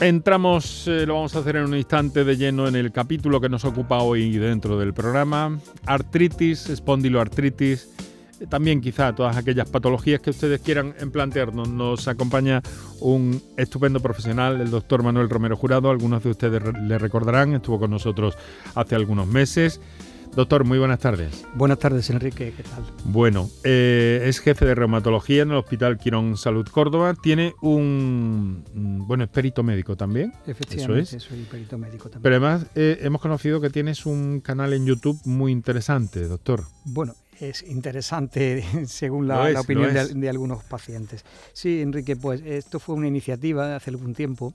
Entramos, eh, lo vamos a hacer en un instante de lleno en el capítulo que nos ocupa hoy dentro del programa. Artritis, espondiloartritis, eh, también quizá todas aquellas patologías que ustedes quieran plantearnos. Nos acompaña un estupendo profesional, el doctor Manuel Romero Jurado. Algunos de ustedes le recordarán, estuvo con nosotros hace algunos meses. Doctor, muy buenas tardes. Buenas tardes, Enrique, ¿qué tal? Bueno, eh, es jefe de reumatología en el Hospital Quirón Salud Córdoba. Tiene un. Mm, bueno, es perito médico también. Efectivamente, soy perito médico también. Pero además, eh, hemos conocido que tienes un canal en YouTube muy interesante, doctor. Bueno, es interesante según la, opinión de, algunos pacientes. Sí, Enrique, pues esto fue una iniciativa hace algún tiempo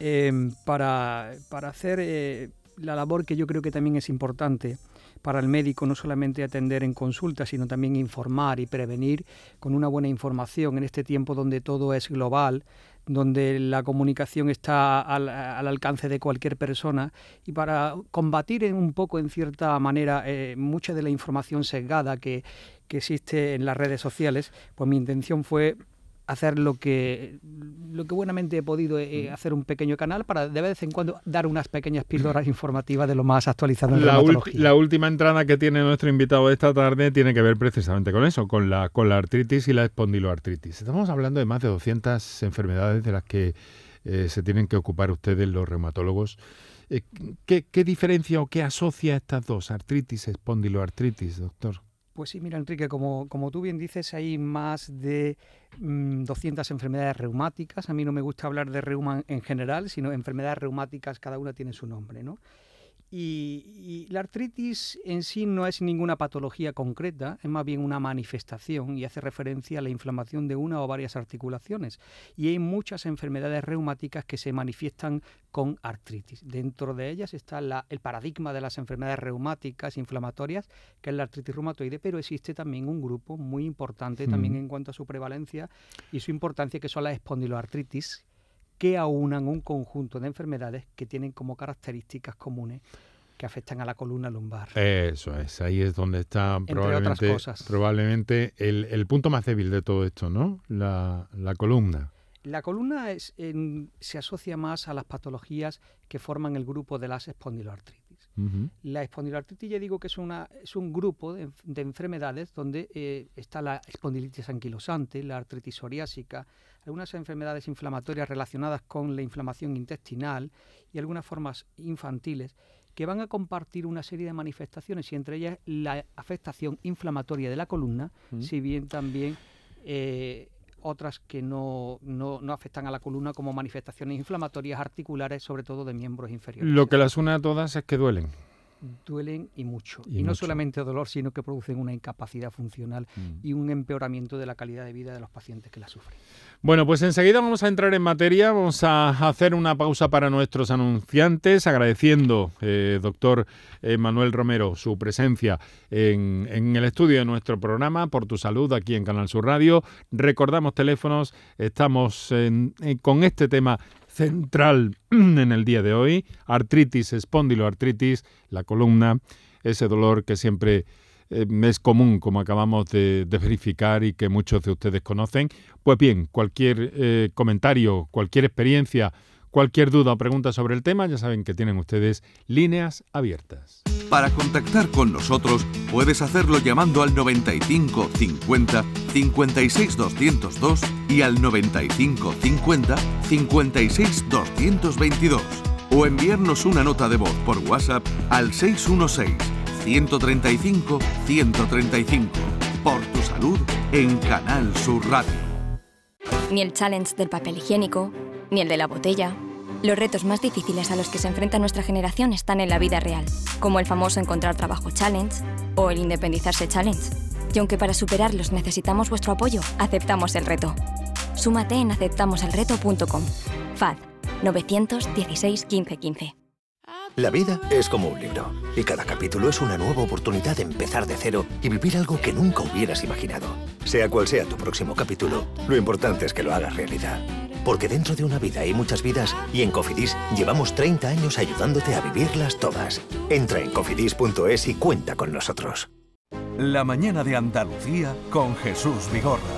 eh, para, para, hacer la labor que yo creo que también es importante para el médico no solamente atender en consulta, sino también informar y prevenir con una buena información en este tiempo donde todo es global, donde la comunicación está al, alcance de cualquier persona. Y para combatir en un poco, en cierta manera, eh, mucha de la información sesgada que, que existe en las redes sociales, pues mi intención fue hacer lo que, lo que buenamente he podido, eh, hacer un pequeño canal para de vez en cuando dar unas pequeñas píldoras informativas de lo más actualizado en la, la última entrada que tiene nuestro invitado esta tarde tiene que ver precisamente con eso, con la, con la artritis y la espondiloartritis. Estamos hablando de más de 200 enfermedades de las que eh, se tienen que ocupar ustedes los reumatólogos. Eh, ¿qué, ¿Qué diferencia o qué asocia estas dos, artritis, espondiloartritis, doctor? Pues sí, mira Enrique, como, como tú bien dices, hay más de 200 mm, enfermedades reumáticas. A mí no me gusta hablar de reuma en general, sino enfermedades reumáticas, cada una tiene su nombre, ¿no? Y, la artritis en sí no es ninguna patología concreta, es más bien una manifestación y hace referencia a la inflamación de una o varias articulaciones. Y hay muchas enfermedades reumáticas que se manifiestan con artritis. Dentro de ellas está el paradigma de las enfermedades reumáticas inflamatorias, que es la artritis reumatoide, pero existe también un grupo muy importante también en cuanto a su prevalencia y su importancia, que son las espondiloartritis, que aunan un conjunto de enfermedades que tienen como características comunes que afectan a la columna lumbar. Eso es, ahí es donde está probablemente, probablemente el, punto más débil de todo esto, ¿no? La, columna. La columna es, se asocia más a las patologías que forman el grupo de las espondiloartritis. La espondiloartritis ya digo que es, una, es un grupo de, enfermedades donde eh, está la espondilitis anquilosante, la artritis psoriásica, algunas enfermedades inflamatorias relacionadas con la inflamación intestinal y algunas formas infantiles que van a compartir una serie de manifestaciones y entre ellas la afectación inflamatoria de la columna, si bien también eh, otras que no, no, no, afectan a la columna como manifestaciones inflamatorias articulares, sobre todo de miembros inferiores. Lo que las une a todas es que duelen duelen y mucho. Y, no solamente dolor, sino que producen una incapacidad funcional mm. y un empeoramiento de la calidad de vida de los pacientes que la sufren. Bueno, pues enseguida vamos a entrar en materia, vamos a hacer una pausa para nuestros anunciantes, agradeciendo, eh, doctor eh, Manuel Romero, su presencia en, el estudio de nuestro programa Por tu Salud aquí en Canal Sur Radio. Recordamos teléfonos, estamos con este tema central en el día de hoy, artritis, espondiloartritis, la columna, ese dolor que siempre eh, es común, como acabamos de, verificar y que muchos de ustedes conocen. Pues bien, cualquier eh, comentario, cualquier experiencia, cualquier duda o pregunta sobre el tema, ya saben que tienen ustedes líneas abiertas. Para contactar con nosotros puedes hacerlo llamando al 95 50 56 202 y al 95 50 56 222 o enviarnos una nota de voz por WhatsApp al 616 135 135 por tu salud en Canal Sur Radio. Ni el challenge del papel higiénico, ni el de la botella los retos más difíciles a los que se enfrenta nuestra generación están en la vida real, como el famoso Encontrar Trabajo Challenge o el Independizarse Challenge. Y aunque para superarlos necesitamos vuestro apoyo, aceptamos el reto. Súmate en aceptamoselreto.com. FAD 916 1515. La vida es como un libro y cada capítulo es una nueva oportunidad de empezar de cero y vivir algo que nunca hubieras imaginado. Sea cual sea tu próximo capítulo, lo importante es que lo hagas realidad. Porque dentro de una vida hay muchas vidas y en Cofidis llevamos 30 años ayudándote a vivirlas todas. Entra en cofidis.es y cuenta con nosotros. La mañana de Andalucía con Jesús Vigorra.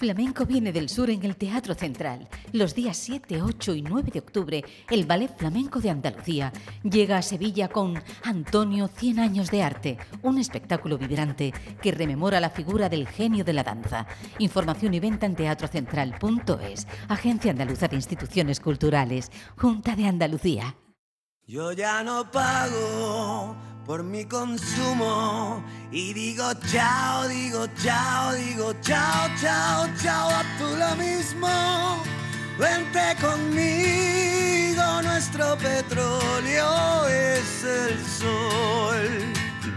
Flamenco viene del sur en el Teatro Central. Los días 7, 8 y 9 de octubre, el Ballet Flamenco de Andalucía llega a Sevilla con Antonio 100 años de arte, un espectáculo vibrante que rememora la figura del genio de la danza. Información y venta en teatrocentral.es, Agencia Andaluza de Instituciones Culturales, Junta de Andalucía. Yo ya no pago por mi consumo y digo chao, digo chao, digo chao, chao, chao, a tú lo mismo. Vente conmigo, nuestro petróleo es el sol.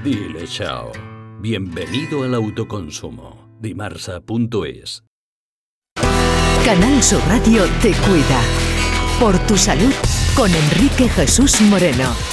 Dile chao. Bienvenido al autoconsumo. Dimarsa.es Canal Sur Radio te cuida. Por tu salud con Enrique Jesús Moreno.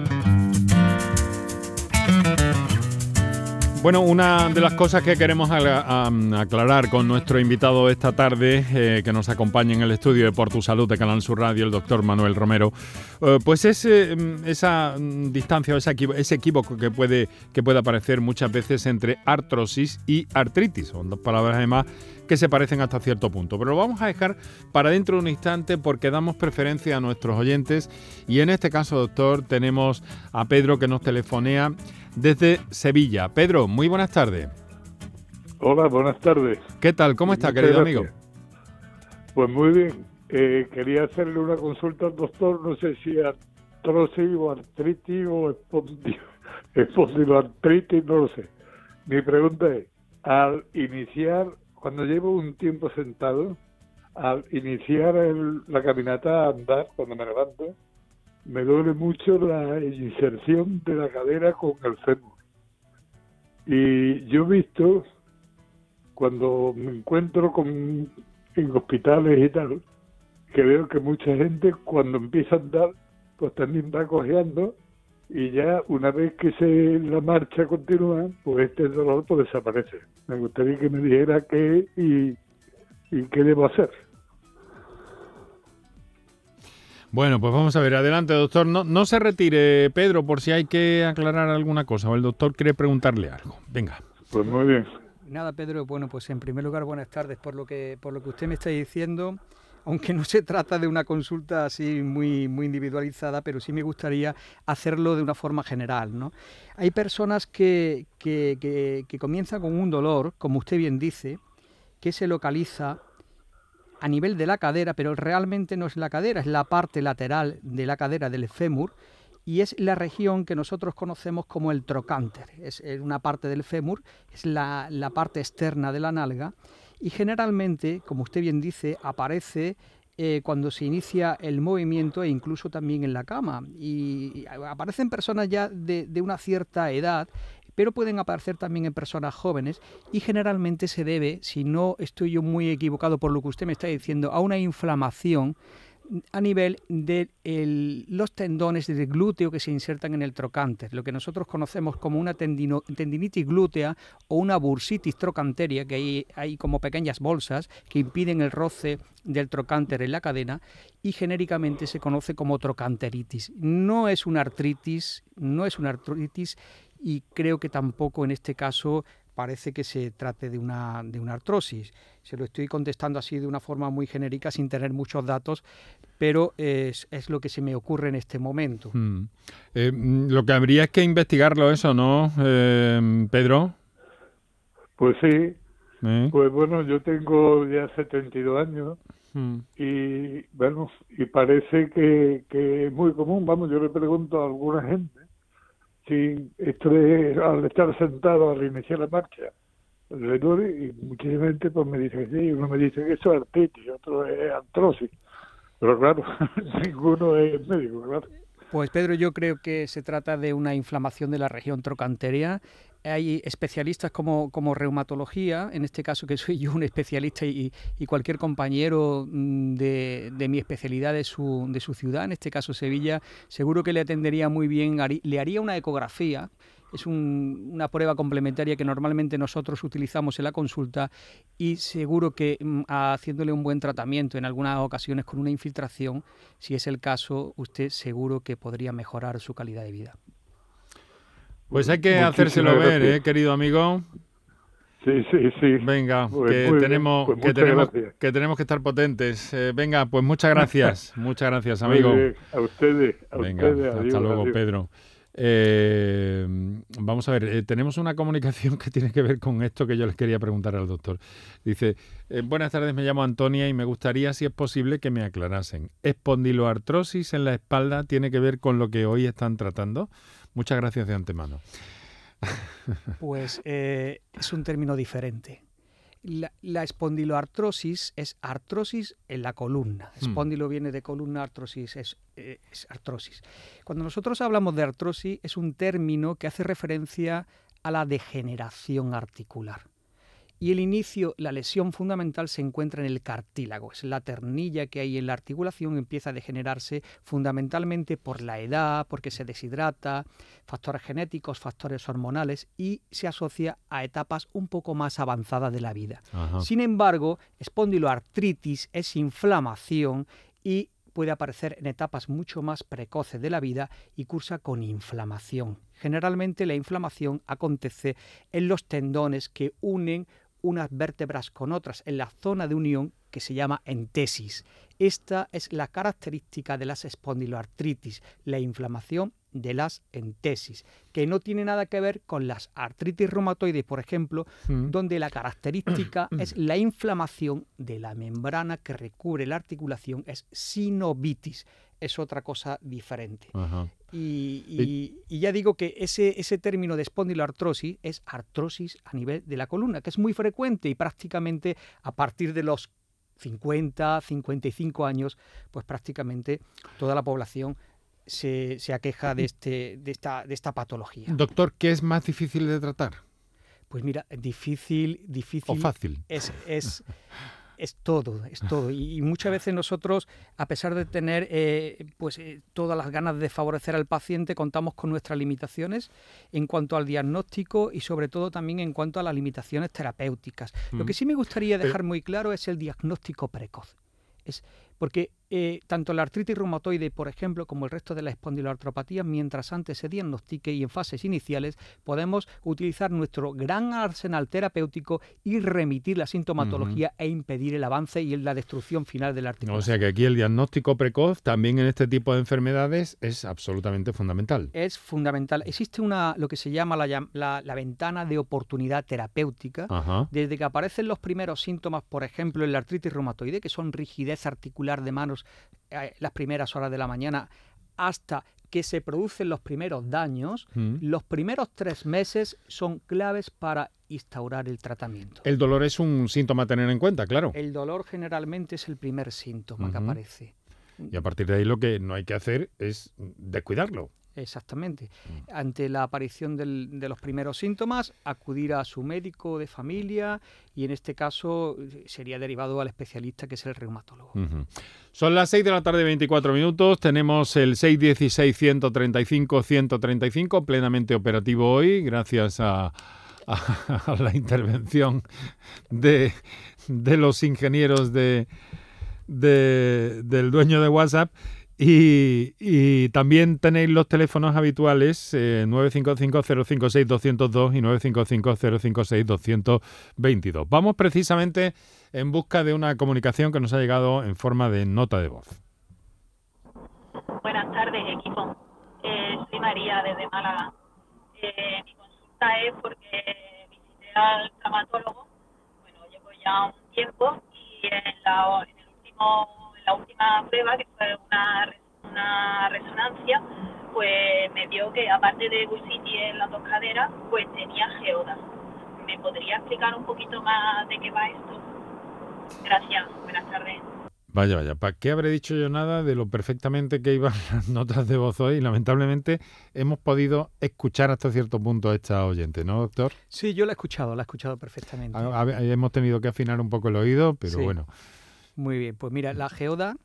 Bueno, una de las cosas que queremos aclarar con nuestro invitado esta tarde, eh, que nos acompaña en el estudio de Por Tu Salud de Canal Sur Radio, el doctor Manuel Romero, eh, pues es eh, esa distancia o ese equívoco que puede, que puede aparecer muchas veces entre artrosis y artritis. Son dos palabras además que se parecen hasta cierto punto. Pero lo vamos a dejar para dentro de un instante porque damos preferencia a nuestros oyentes y en este caso, doctor, tenemos a Pedro que nos telefonea desde Sevilla. Pedro, muy buenas tardes. Hola, buenas tardes. ¿Qué tal? ¿Cómo está, querido amigo? Pues muy bien. Eh, quería hacerle una consulta al doctor, no sé si artrosis o artritis o espondiloartritis, no lo sé. Mi pregunta es, al iniciar, cuando llevo un tiempo sentado, al iniciar la caminata a andar, cuando me levanto, me duele mucho la inserción de la cadera con el fémur. Y yo he visto, cuando me encuentro con, en hospitales y tal, que veo que mucha gente cuando empieza a andar, pues también va cojeando y ya una vez que se la marcha continúa, pues este dolor pues desaparece. Me gustaría que me dijera qué y, y qué debo hacer. Bueno, pues vamos a ver, adelante doctor. No, no se retire, Pedro, por si hay que aclarar alguna cosa o el doctor quiere preguntarle algo. Venga. Pues muy bien. Nada, Pedro, bueno, pues en primer lugar, buenas tardes por lo que, por lo que usted me está diciendo. Aunque no se trata de una consulta así muy, muy individualizada, pero sí me gustaría hacerlo de una forma general. ¿no? Hay personas que, que, que, que comienzan con un dolor, como usted bien dice, que se localiza a nivel de la cadera, pero realmente no es la cadera, es la parte lateral de la cadera del fémur y es la región que nosotros conocemos como el trocánter. Es, una parte del fémur, es la, parte externa de la nalga y generalmente, como usted bien dice, aparece eh, cuando se inicia el movimiento e incluso también en la cama. Y aparecen personas ya de una cierta edad pero pueden aparecer también en personas jóvenes y generalmente se debe, si no estoy yo muy equivocado por lo que usted me está diciendo, a una inflamación a nivel de los tendones del glúteo que se insertan en el trocánter, lo que nosotros conocemos como una tendinitis glútea o una bursitis trocanteria, que hay, hay como pequeñas bolsas que impiden el roce del trocánter en la cadena y genéricamente se conoce como trocanteritis. No es una artritis, no es una artritis y creo que tampoco en este caso parece que se trate de una, de una artrosis. Se lo estoy contestando así de una forma muy genérica, sin tener muchos datos, pero es, es lo que se me ocurre en este momento. Mm. Eh, mm, lo que habría es que investigarlo eso, ¿no, eh, Pedro? Pues sí. ¿Eh? Pues bueno, yo tengo ya 72 años Mm. y bueno, y parece que, que es muy común. Vamos, yo le pregunto a alguna gente si esto de al estar sentado al iniciar la marcha le duele y muchísima gente pues me dice sí, uno me dice que eso es artritis, otro es artrosis. Pero claro, ninguno es médico, claro. Pues Pedro, yo creo que se trata de una inflamación de la región trocanterea. Hay especialistas como, como reumatología, en este caso que soy yo un especialista y, y cualquier compañero mm, de, de mi especialidad de su, de su ciudad, en este caso Sevilla, seguro que le atendería muy bien, le haría una ecografía, es un- una prueba complementaria que normalmente nosotros utilizamos en la consulta y seguro que mm, haciéndole un buen tratamiento en algunas ocasiones con una infiltración, si es el caso, usted seguro que podría mejorar su calidad de vida. Pues hay que Muchísimas hacérselo ver. ¿eh, querido amigo. Sí, sí, sí. Venga, Pues que, tenemos, pues que, tenemos, gracias. que tenemos que estar potentes. Eh, venga, pues muchas gracias. muchas gracias, amigo. bien, A ustedes, a Venga, ustedes. hasta adiós, luego, adiós. Pedro. Eh, vamos a ver, eh, tenemos una comunicación que tiene que ver con esto que yo les quería preguntar al doctor. Dice, eh, buenas tardes, me llamo Antonia y me gustaría, si es posible, que me aclarasen. ¿Espondiloartrosis en la espalda tiene que ver con lo que hoy están tratando? Muchas gracias de antemano. Pues eh, es un término diferente. La, la espondiloartrosis es artrosis en la columna. Hmm. Espondilo viene de columna, artrosis es, eh, es artrosis. Cuando nosotros hablamos de artrosis es un término que hace referencia a la degeneración articular. Y el inicio, la lesión fundamental se encuentra en el cartílago, es la ternilla que hay en la articulación, empieza a degenerarse fundamentalmente por la edad, porque se deshidrata, factores genéticos, factores hormonales y se asocia a etapas un poco más avanzadas de la vida. Ajá. Sin embargo, espondiloartritis es inflamación y puede aparecer en etapas mucho más precoces de la vida y cursa con inflamación. Generalmente la inflamación acontece en los tendones que unen unas vértebras con otras en la zona de unión que se llama entesis. Esta es la característica de las espondiloartritis, la inflamación de las entesis, que no tiene nada que ver con las artritis reumatoides, por ejemplo, Mm. donde la característica es la inflamación de la membrana que recubre la articulación, es sinovitis, es otra cosa diferente. Y, y- y ya digo que ese, ese término de espondiloartrosis es artrosis a nivel de la columna, que es muy frecuente y prácticamente a partir de los 50, 55 años, pues prácticamente toda la población se, se aqueja de, este, de, esta, de esta patología. Doctor, ¿qué es más difícil de tratar? Pues mira, difícil, difícil. ¿O fácil? Es, es, es todo, es todo. Y, y muchas veces nosotros, a pesar de tener eh, pues eh, todas las ganas de favorecer al paciente, contamos con nuestras limitaciones en cuanto al diagnóstico y sobre todo también en cuanto a las limitaciones terapéuticas. Lo que Mm. sí me gustaría dejar muy claro es el diagnóstico precoz. Es porque eh, tanto la artritis reumatoide, por ejemplo, como el resto de la espondiloartropatía, mientras antes se diagnostique y en fases iniciales, podemos utilizar nuestro gran arsenal terapéutico y remitir la sintomatología e impedir el avance y la destrucción final de la articulación. O sea que aquí el diagnóstico precoz también en este tipo de enfermedades es absolutamente fundamental. es fundamental. Existe una lo que se llama la, llam- la- la ventana de oportunidad terapéutica. Ajá. Desde que aparecen los primeros síntomas, por ejemplo, en la artritis reumatoide, que son rigidez articular de manos eh, las primeras horas de la mañana, hasta que se producen los primeros daños, Mm. los primeros tres meses son claves para instaurar el tratamiento. El dolor es un síntoma a tener en cuenta, claro. El dolor generalmente es el primer síntoma que aparece. Y a partir de ahí lo que no hay que hacer es descuidarlo. Exactamente. Mm. Ante la aparición del- de los primeros síntomas, acudir a su médico de familia y en este caso sería derivado al especialista que es el reumatólogo. Son las 6 de la tarde, 24 minutos. Tenemos el 616-135-135 plenamente operativo hoy, gracias a, a- a la intervención de, de los ingenieros de, de- del dueño de WhatsApp. Y, también tenéis los teléfonos habituales eh, 955-056-202 y 955-056-222. Vamos precisamente en busca de una comunicación que nos ha llegado en forma de nota de voz. Buenas tardes, equipo. Eh, soy María desde Málaga. Eh, mi consulta es porque visité al traumatólogo, bueno, llevo ya un tiempo y en la, en el último, la última prueba, que fue una, re- una resonancia, pues me dio que aparte de bursitis en las dos caderas, pues tenía geoda. ¿Me podría explicar un poquito más de qué va esto? Gracias, buenas tardes. Vaya, vaya, ¿para qué habré dicho yo nada de lo perfectamente que iban las notas de voz hoy? Lamentablemente hemos podido escuchar hasta cierto punto a esta oyente, ¿no, doctor? Sí, yo la he escuchado, la he escuchado perfectamente. A- a- hemos tenido que afinar un poco el oído, pero Sí. bueno. Muy bien, pues mira, la geoda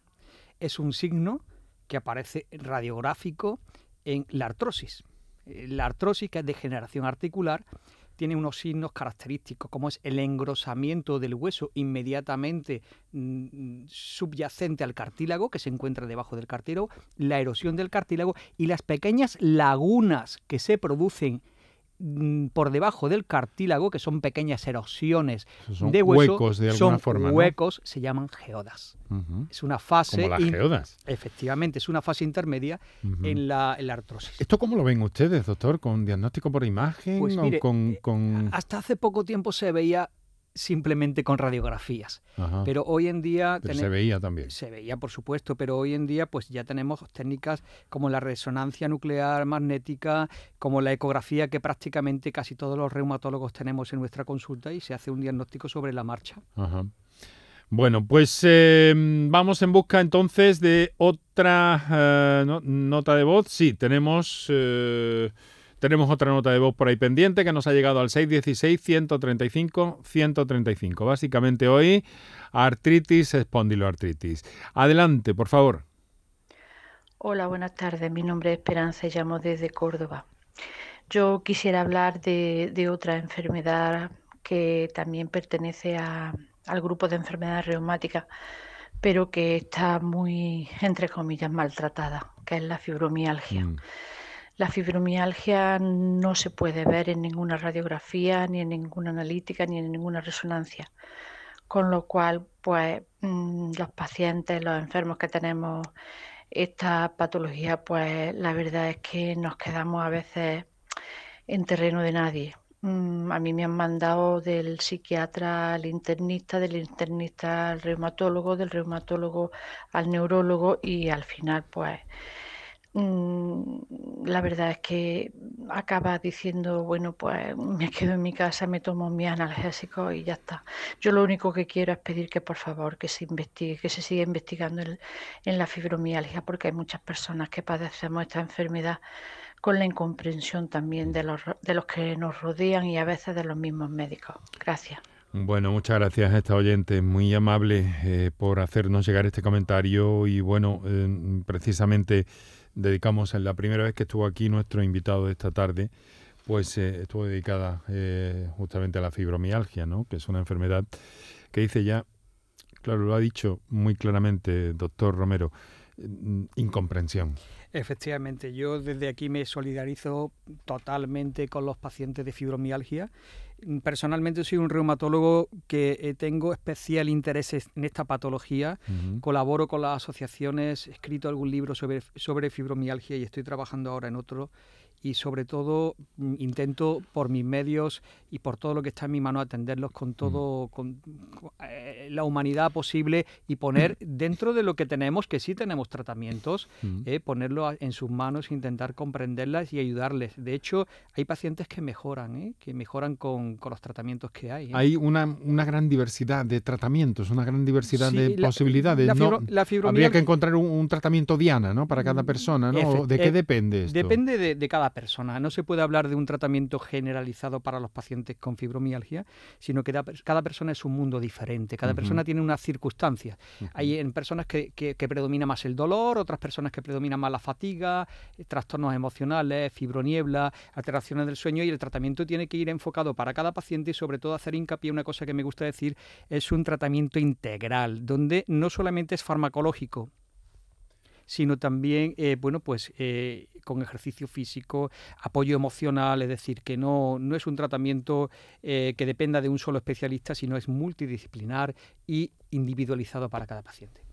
es un signo que aparece radiográfico en la artrosis. Eh, La artrosis, que es degeneración articular, tiene unos signos característicos, como es el engrosamiento del hueso inmediatamente mm, subyacente al cartílago, que se encuentra debajo del cartílago, la erosión del cartílago y las pequeñas lagunas que se producen por debajo del cartílago, que son pequeñas erosiones Son de hueso, huecos de alguna son forma, ¿no? huecos, se llaman geodas. Es una fase. Como las geodas. Efectivamente, es una fase intermedia en, la, en la artrosis. ¿Esto cómo lo ven ustedes, doctor? ¿Con diagnóstico por imagen Pues o mire, con...? con- Hasta hace poco tiempo se veía simplemente con radiografías. Ajá. Pero hoy en día... Pero se veía también. Se veía, por supuesto, pero hoy en día pues ya tenemos técnicas como la resonancia nuclear magnética, como la ecografía que prácticamente casi todos los reumatólogos tenemos en nuestra consulta y se hace un diagnóstico sobre la marcha. Ajá. Bueno, pues eh, vamos en busca entonces de otra eh, no- nota de voz. Sí, tenemos, eh, tenemos otra nota de voz por ahí pendiente que nos ha llegado al 616-135-135. Básicamente hoy, artritis, espondiloartritis. Adelante, por favor. Hola, buenas tardes. Mi nombre es Esperanza y llamo desde Córdoba. Yo quisiera hablar de, de otra enfermedad que también pertenece a- al grupo de enfermedades reumáticas, pero que está muy, entre comillas, maltratada, que es la fibromialgia. La fibromialgia no se puede ver en ninguna radiografía, ni en ninguna analítica, ni en ninguna resonancia. Con lo cual, pues mm, los pacientes, los enfermos que tenemos esta patología, pues la verdad es que nos quedamos a veces en terreno de nadie. Mm, A mí me han mandado del psiquiatra al internista, del internista al reumatólogo, del reumatólogo al neurólogo y al final, pues la verdad es que acaba diciendo, bueno, pues me quedo en mi casa, me tomo mi analgésico y ya está. Yo lo único que quiero es pedir que por favor que se investigue, que se siga investigando en, en la fibromialgia, porque hay muchas personas que padecemos esta enfermedad con la incomprensión también de los, de los que nos rodean y a veces de los mismos médicos. Gracias. Bueno, muchas gracias a esta oyente, muy amable eh, por hacernos llegar este comentario y bueno, eh, precisamente dedicamos en la primera vez que estuvo aquí nuestro invitado de esta tarde, pues eh, estuvo dedicada eh, justamente a la fibromialgia, ¿no? Que es una enfermedad que dice ya, claro, lo ha dicho muy claramente doctor Romero, mm, incomprensión. Efectivamente, yo desde aquí me solidarizo totalmente con los pacientes de fibromialgia. Personalmente soy un reumatólogo que eh, tengo especial interés en esta patología. Colaboro con las asociaciones, he escrito algún libro sobre, sobre fibromialgia y estoy trabajando ahora en otro. Y sobre todo mm, intento por mis medios y por todo lo que está en mi mano atenderlos con todo, con, con, eh, la humanidad posible y poner dentro de lo que tenemos, que sí tenemos tratamientos, Mm. eh, ponerlo en sus manos, intentar comprenderlas y ayudarles. De hecho, hay pacientes que mejoran, ¿eh? que mejoran con, con los tratamientos que hay. ¿eh? Hay una, una gran diversidad de tratamientos, una gran diversidad Sí, de la- posibilidades. la Habría que encontrar un, un tratamiento diana, ¿no? Para cada persona, ¿no? Efe- ¿De qué eh, depende esto? Depende de, de cada persona. No se puede hablar de un tratamiento generalizado para los pacientes con fibromialgia, sino que da- cada persona es un mundo diferente. Cada persona tiene unas circunstancias. Hay en personas que, que- que predomina más el dolor, otras personas que predomina más la fatiga, eh, trastornos emocionales, fibroniebla, alteraciones del sueño y el tratamiento tiene que ir enfocado para cada paciente y sobre todo hacer hincapié en una cosa que me gusta decir, es un tratamiento integral, donde no solamente es farmacológico, sino también, eh, bueno, pues eh, con ejercicio físico, apoyo emocional, es decir, que no, no es un tratamiento que dependa de un solo especialista, sino es multidisciplinar y individualizado para cada paciente.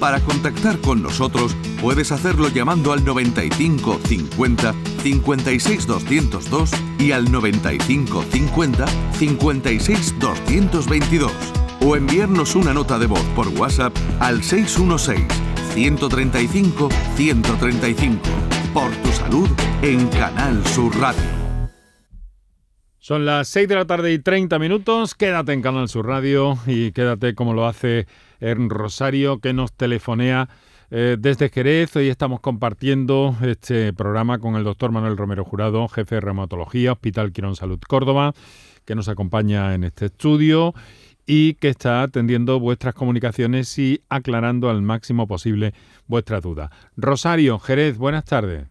Para contactar con nosotros puedes hacerlo llamando al 95 50 56 202 y al 95 50 56 222 o enviarnos una nota de voz por WhatsApp al 616 135 135. Por tu salud en Canal Sur Radio. Son las 6 de la tarde y 30 minutos. Quédate en Canal Sur Radio y quédate como lo hace en Rosario, que nos telefonea eh, desde Jerez. Hoy estamos compartiendo este programa con el doctor Manuel Romero Jurado, jefe de reumatología, Hospital Quirón Salud Córdoba, que nos acompaña en este estudio y que está atendiendo vuestras comunicaciones y aclarando al máximo posible vuestras dudas. Rosario, Jerez, buenas tardes.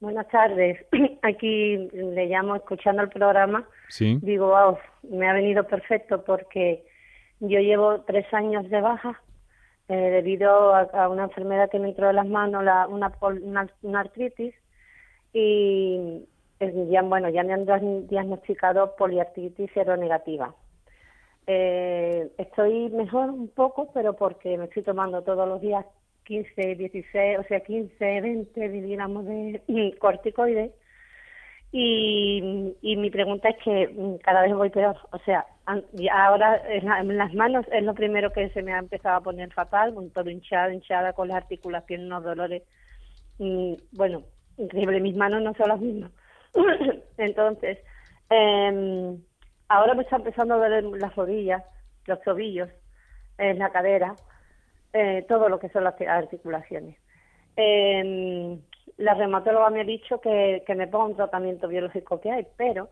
Buenas tardes. Aquí le llamo escuchando el programa. Sí. Digo, wow, me ha venido perfecto porque yo llevo tres años de baja eh, debido a, una enfermedad que me entró en las manos, la, una, una, artritis, y ya, bueno, ya me han diagnosticado poliartritis seronegativa. Eh, estoy mejor un poco, pero porque me estoy tomando todos los días 15, 16, o sea, 15, 20 miligramos de corticoides. Y, y mi pregunta es que mm, cada vez voy peor. O sea, ahora en, las manos es lo primero que se me ha empezado a poner fatal, todo hinchada, hinchada con las articulaciones, unos dolores. Y, bueno, increíble, mis manos no son las mismas. Entonces, eh, ahora me está empezando a doler las rodillas, los tobillos, en la cadera eh, todo lo que son las articulaciones. Eh, la reumatóloga me ha dicho que, me ponga un tratamiento biológico que hay, pero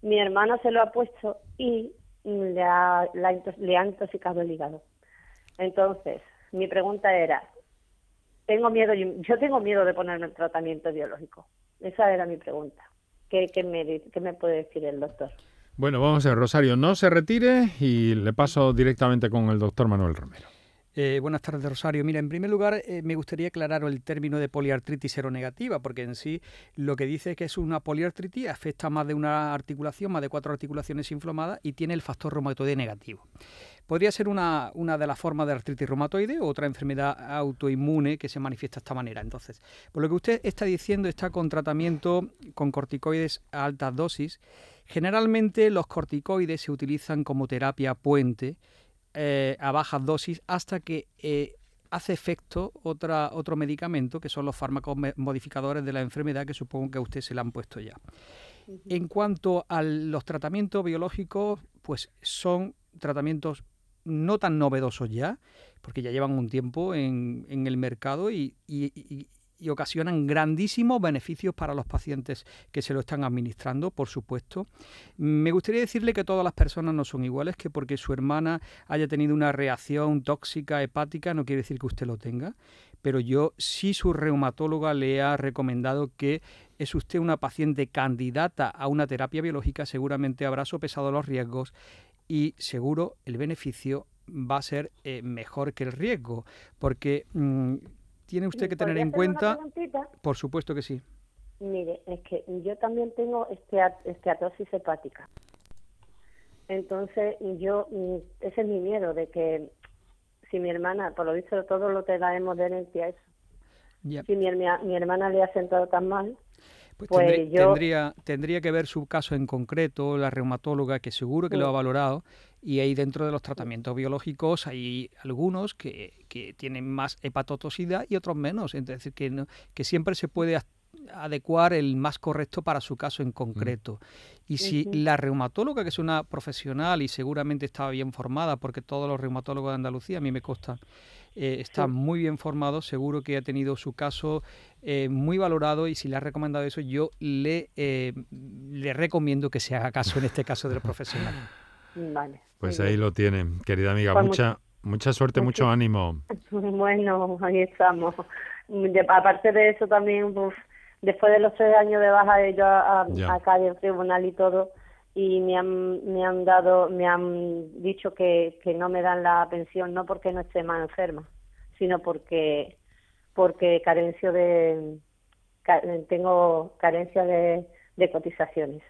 mi hermana se lo ha puesto y le ha, le ha intoxicado el hígado. Entonces, mi pregunta era, tengo miedo, yo tengo miedo de ponerme el tratamiento biológico. Esa era mi pregunta. ¿Qué, qué, me, qué me puede decir el doctor? Bueno, vamos a ver, Rosario, no se retire y le paso directamente con el doctor Manuel Romero. Eh, buenas tardes, Rosario. Mira, en primer lugar, eh, me gustaría aclarar el término de poliartritis seronegativa, porque en sí lo que dice es que es una poliartritis, afecta más de una articulación, más de cuatro articulaciones inflamadas y tiene el factor reumatoide negativo. Podría ser una, una de las formas de artritis reumatoide o otra enfermedad autoinmune que se manifiesta de esta manera. Entonces, por lo que usted está diciendo, está con tratamiento con corticoides a altas dosis. Generalmente los corticoides se utilizan como terapia puente eh, a bajas dosis hasta que eh, hace efecto otra, otro medicamento, que son los fármacos modificadores de la enfermedad, que supongo que a usted se le han puesto ya. En cuanto a los tratamientos biológicos, pues son tratamientos no tan novedosos ya, porque ya llevan un tiempo en, en el mercado y, y ocasionan grandísimos beneficios para los pacientes que se lo están administrando, por supuesto. Me gustaría decirle que todas las personas no son iguales, que porque su hermana haya tenido una reacción tóxica hepática no quiere decir que usted lo tenga, pero yo sí su reumatóloga le ha recomendado que es usted una paciente candidata a una terapia biológica, seguramente habrá sopesado los riesgos y seguro el beneficio va a ser eh, mejor que el riesgo, porque mm, tiene usted que tener en cuenta... Por supuesto que sí. Mire, es que yo también tengo este esteatosis hepática. Entonces, yo, mm, ese es mi miedo, de que si mi hermana, por lo visto, todo lo que hemos de herencia eso. Si mi, mi, hermana le ha sentado tan mal, pues, pues tendría, tendría, que ver su caso en concreto, la reumatóloga, que seguro que lo ha valorado, y ahí dentro de los tratamientos biológicos hay algunos que, que tienen más hepatotoxicidad y otros menos. Es decir, que, que siempre se puede adecuar el más correcto para su caso en concreto. Y si la reumatóloga, que es una profesional y seguramente estaba bien formada, porque todos los reumatólogos de Andalucía, a mí me consta, eh, están muy bien formados, seguro que ha tenido su caso eh, muy valorado y si le ha recomendado eso, yo le, eh, le recomiendo que se haga caso en este caso del profesional. Vale. Pues ahí lo tienen, querida amiga. Pues mucha, mucha suerte, mucho ánimo. Bueno, ahí estamos. aparte de eso también, después de los tres años de baja yo acá en el tribunal y todo, y me han, me han dado, me han dicho que, que no me dan la pensión, no porque no esté más enferma, sino porque porque carencio de tengo carencia de, de cotizaciones.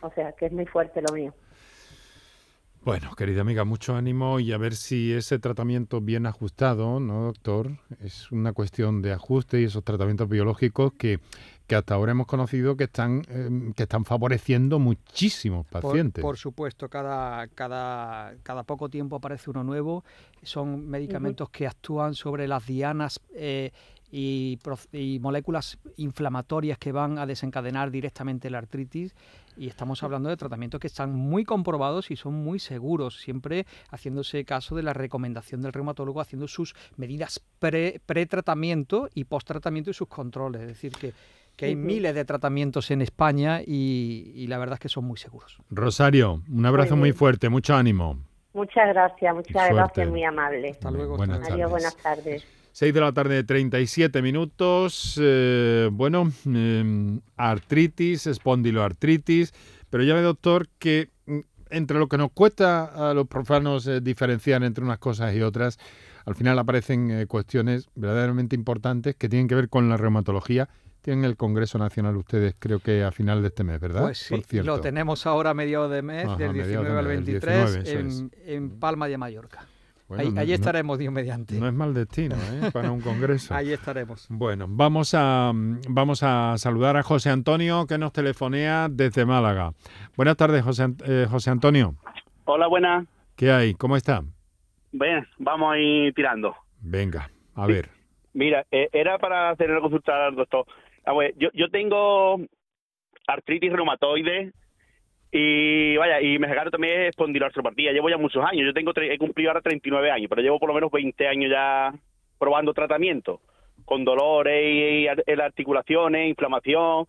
O sea, que es muy fuerte lo mío. Bueno, querida amiga, mucho ánimo y a ver si ese tratamiento bien ajustado, ¿no, doctor? Es una cuestión de ajuste y esos tratamientos biológicos que, que hasta ahora hemos conocido que están, eh, que están favoreciendo muchísimos pacientes. Por, supuesto, cada, cada, cada poco tiempo aparece uno nuevo. Son medicamentos que actúan sobre las dianas eh, y, y moléculas inflamatorias que van a desencadenar directamente la artritis. Y estamos hablando de tratamientos que están muy comprobados y son muy seguros, siempre haciéndose caso de la recomendación del reumatólogo, haciendo sus medidas pre- pre-tratamiento y post-tratamiento y sus controles. Es decir, que, que hay miles de tratamientos en España y, y la verdad es que son muy seguros. Rosario, un abrazo Muy fuerte, mucho ánimo. Muchas gracias, muchas gracias, muy amable. Hasta luego. Buenas Adiós, buenas tardes. 6 de la tarde, 37 minutos. eh, bueno, eh, artritis, espondiloartritis. Pero ya ve, doctor, que mm, entre lo que nos cuesta a los profanos eh, diferenciar entre unas cosas y otras, al final aparecen eh, cuestiones verdaderamente importantes que tienen que ver con la reumatología. Tienen el Congreso Nacional ustedes, creo que a final de este mes, ¿verdad? Pues sí, Por cierto. lo tenemos ahora a mediados de mes, Ajá, del mediados de 19 al mes, el 23, 19, eso en, en Palma de Mallorca. Bueno, Ahí- no- estaremos, Dios mediante. No es mal destino, ¿eh? Para un congreso. Ahí estaremos. Bueno, vamos a, vamos a saludar a José Antonio que nos telefonea desde Málaga. Buenas tardes, José, eh, José Antonio. Hola, buenas. ¿Qué hay? ¿Cómo está? Ven, vamos a ir tirando. Venga, a ver. Mira, eh, era para hacer una consulta al doctor. A ver, yo, yo tengo artritis reumatoide y vaya, y me sacaron también espondiloartropatía. Llevo ya muchos años. Yo tengo he cumplido ahora 39 años, pero llevo por lo menos 20 años ya probando tratamiento con dolores y, articulaciones, inflamación.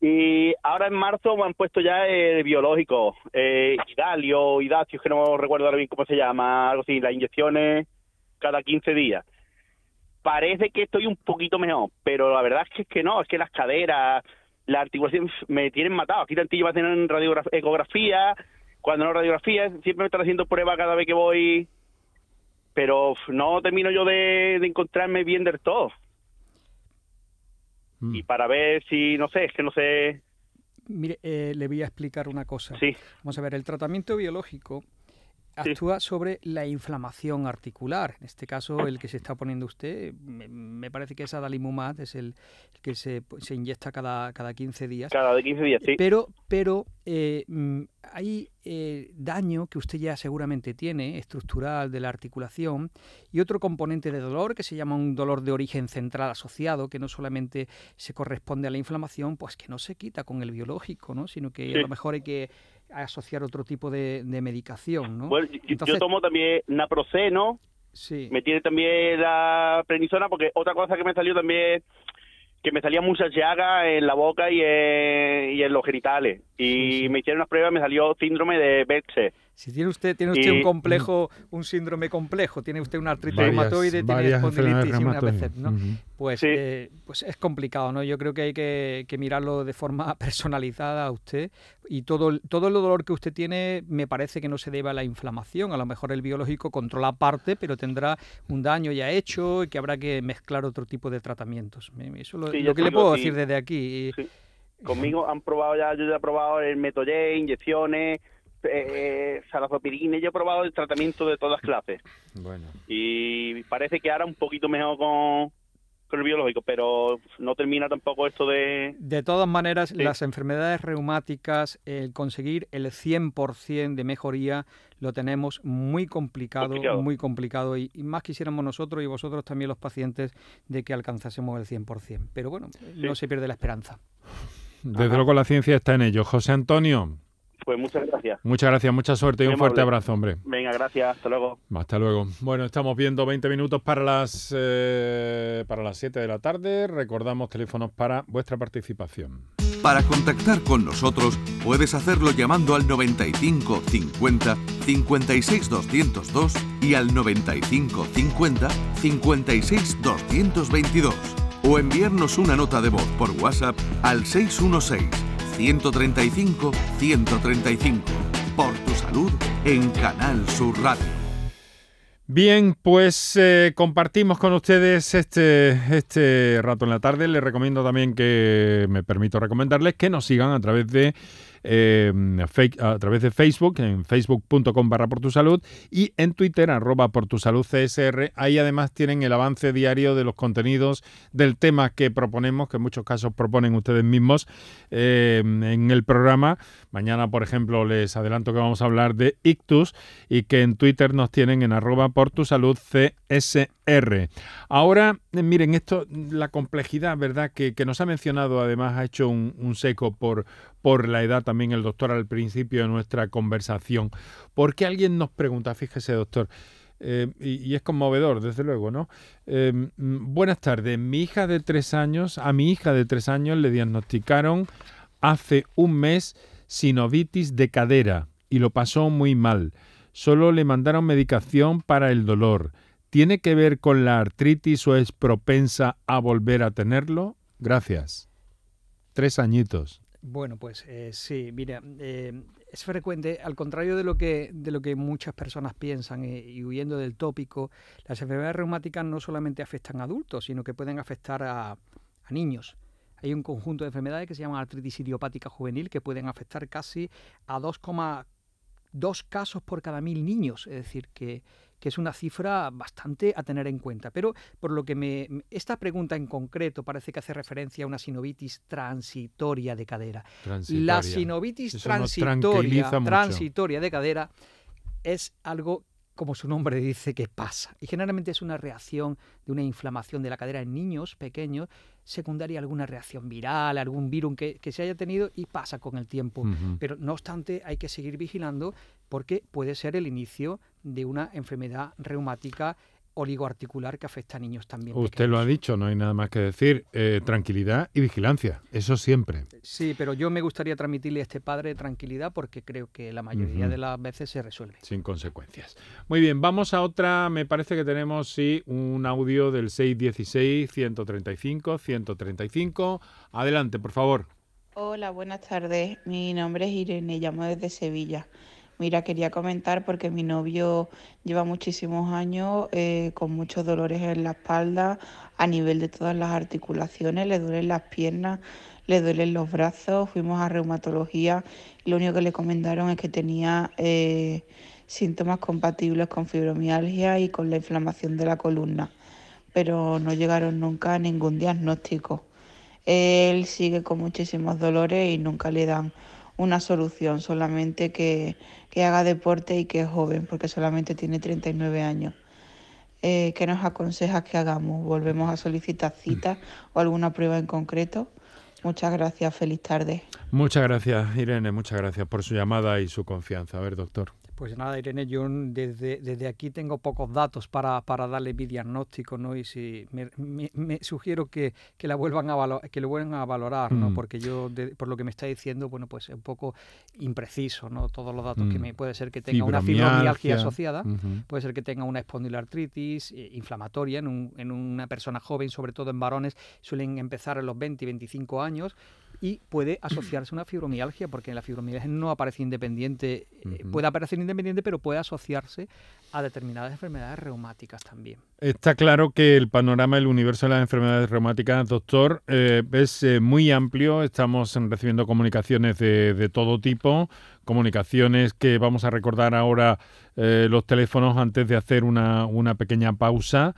Y ahora en marzo me han puesto ya el biológico, eh, Idalio, Idacio, que no recuerdo ahora bien cómo se llama, algo así, las inyecciones cada 15 días parece que estoy un poquito mejor, pero la verdad es que, es que no, es que las caderas, la articulación me tienen matado. Aquí tantillo me hacen radiograf- ecografía, cuando no radiografía, siempre me están haciendo pruebas cada vez que voy, pero no termino yo de, de encontrarme bien del todo. Mm. Y para ver si, no sé, es que no sé. Mire, eh, le voy a explicar una cosa. Sí. Vamos a ver, el tratamiento biológico actúa sobre la inflamación articular. En este caso, el que se está poniendo usted, me, me parece que es adalimumab, es el, el que se, se inyecta cada, cada 15 días. Cada de 15 días, sí. Pero, pero eh, mm, hay eh, daño que usted ya seguramente tiene, estructural de la articulación, y otro componente de dolor que se llama un dolor de origen central asociado, que no solamente se corresponde a la inflamación, pues que no se quita con el biológico, ¿no? sino que Sí. a lo mejor hay que asociar otro tipo de, de medicación. ¿no? Bueno, yo- tomo también naproxeno, Sí. me tiene también la prednisona, porque otra cosa que me salió también que me salían muchas llagas en la boca y en, y en los genitales. Y me hicieron unas pruebas y me salió síndrome de Behçet. Si tiene usted, tiene usted Y- un complejo, un síndrome complejo, tiene usted una artritis Varias- reumatoide, tiene espondilitis y una. BCEP, ¿no? Pues, eh, pues es complicado, ¿no? Yo creo que hay que, que mirarlo de forma personalizada a usted y todo, el- todo el dolor que usted tiene me parece que no se debe a la inflamación. A lo mejor el biológico controla parte, pero tendrá un daño ya hecho y que habrá que mezclar otro tipo de tratamientos. Eso lo, Sí, lo que le puedo sí. decir desde aquí. Conmigo han probado ya, yo ya he probado el Metoye, inyecciones, eh, salazopirina, yo he probado el tratamiento de todas clases. Bueno. Y parece que ahora un poquito mejor con, con el biológico, pero no termina tampoco esto de... De todas maneras, las enfermedades reumáticas, el conseguir el 100% de mejoría lo tenemos muy complicado, Complicado. muy complicado y, y más quisiéramos nosotros y vosotros también los pacientes de que alcanzásemos el 100%. Pero bueno, no se pierde la esperanza. Desde luego la ciencia está en ello. José Antonio, Pues muchas gracias. muchas gracias, mucha suerte y Muy un fuerte amable. abrazo, hombre. Venga, gracias. Hasta luego. Hasta luego. Bueno, estamos viendo 20 minutos para las eh, para las 7 de la tarde. Recordamos teléfonos para vuestra participación. Para contactar con nosotros puedes hacerlo llamando al 95 50 56 202 y al 95 50 56 222 o enviarnos una nota de voz por WhatsApp al 616 135 135. Por tu salud en Canal Sur Radio. Bien, pues eh, compartimos con ustedes este, este rato en la tarde. Les recomiendo también que, me permito recomendarles que nos sigan a través de eh, a través de Facebook, en facebook.com barra por tu salud y en Twitter arroba por tu salud. Ahí además tienen el avance diario de los contenidos del tema que proponemos, que en muchos casos proponen ustedes mismos eh, en el programa. Mañana, por ejemplo, les adelanto que vamos a hablar de ictus y que en Twitter nos tienen en arroba por tu salud. Ahora, miren, esto, la complejidad, ¿verdad? Que, nos ha mencionado, además ha hecho un, un seco por, por la edad también el doctor al principio de nuestra conversación. Porque alguien nos pregunta, fíjese doctor, eh, y, es conmovedor, desde luego, ¿no? Eh, mm, buenas tardes, mi hija de tres años, a mi hija de tres años le diagnosticaron hace un mes sinovitis de cadera y lo pasó muy mal. Solo le mandaron medicación para el dolor. ¿Tiene que ver con la artritis o es propensa a volver a tenerlo? Gracias. Tres añitos. Bueno, pues eh, sí, mira, eh, es frecuente, al contrario de lo que, de lo que muchas personas piensan eh, y huyendo del tópico, las enfermedades reumáticas no solamente afectan a adultos, sino que pueden afectar a, a niños. Hay un conjunto de enfermedades que se llaman artritis idiopática juvenil que pueden afectar casi a 2,2 casos por cada mil niños, es decir, que, que es una cifra bastante a tener en cuenta. Pero por lo que me, esta pregunta en concreto parece que hace referencia a una sinovitis transitoria de cadera. La sinovitis transitoria, transitoria de cadera es algo como su nombre dice, que pasa. Y generalmente es una reacción de una inflamación de la cadera en niños pequeños, secundaria a alguna reacción viral, algún virus que, se haya tenido y pasa con el tiempo. Pero no obstante, hay que seguir vigilando porque puede ser el inicio de una enfermedad reumática oligoarticular que afecta a niños también. Usted lo ha dicho, no hay nada más que decir. Eh, tranquilidad y vigilancia, eso siempre. Sí, pero yo me gustaría transmitirle a este padre tranquilidad porque creo que la mayoría de las veces se resuelve. Sin consecuencias. Muy bien, vamos a otra, me parece que tenemos sí un audio del 616-135-135. Adelante, por favor. Hola, buenas tardes. Mi nombre es Irene, llamo desde Sevilla. Mira, quería comentar porque mi novio lleva muchísimos años eh, con muchos dolores en la espalda, a nivel de todas las articulaciones, le duelen las piernas, le duelen los brazos, fuimos a reumatología y lo único que le comentaron es que tenía eh, síntomas compatibles con fibromialgia y con la inflamación de la columna, pero no llegaron nunca a ningún diagnóstico. Él sigue con muchísimos dolores y nunca le dan una solución, solamente que, haga deporte y que es joven, porque solamente tiene 39 años. Eh, ¿Qué nos aconsejas que hagamos? ¿Volvemos a solicitar citas o alguna prueba en concreto? Muchas gracias, feliz tarde. Muchas gracias, Irene, muchas gracias por su llamada y su confianza. A ver, doctor. Pues nada, Irene, yo desde, desde aquí tengo pocos datos para, para darle mi diagnóstico, ¿no? Y si me, me, sugiero que, que, la vuelvan a que lo vuelvan a valorar, ¿no? Mm. Porque yo, por lo que me está diciendo, bueno, pues es un poco impreciso, ¿no? Todos los datos que mm. me... Puede ser que tenga una fibromialgia asociada, puede ser que tenga una espondiloartritis eh, inflamatoria en, un, en una persona joven, sobre todo en varones, suelen empezar a los 20 y 25 años, y puede asociarse a una fibromialgia, porque la fibromialgia no aparece independiente, eh, puede aparecer independiente, pero puede asociarse a determinadas enfermedades reumáticas también. Está claro que el panorama del universo de las enfermedades reumáticas, doctor, eh, es eh, muy amplio. Estamos recibiendo comunicaciones de, todo tipo, comunicaciones que vamos a recordar ahora eh, los teléfonos antes de hacer una, una pequeña pausa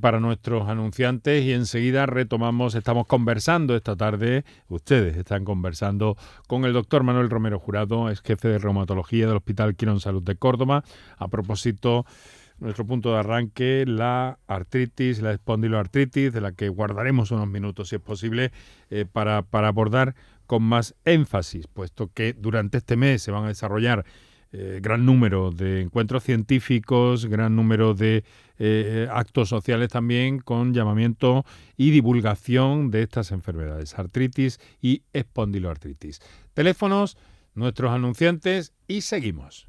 para nuestros anunciantes y enseguida retomamos, estamos conversando esta tarde, ustedes están conversando con el doctor Manuel Romero Jurado, es jefe de reumatología del Hospital Quirón Salud de Córdoba, a propósito nuestro punto de arranque, la artritis, la espondiloartritis, de la que guardaremos unos minutos, si es posible, eh, para, abordar con más énfasis, puesto que durante este mes se van a desarrollar eh, gran número de encuentros científicos, gran número de eh, actos sociales también con llamamiento y divulgación de estas enfermedades, artritis y espondiloartritis. Teléfonos, nuestros anunciantes y seguimos.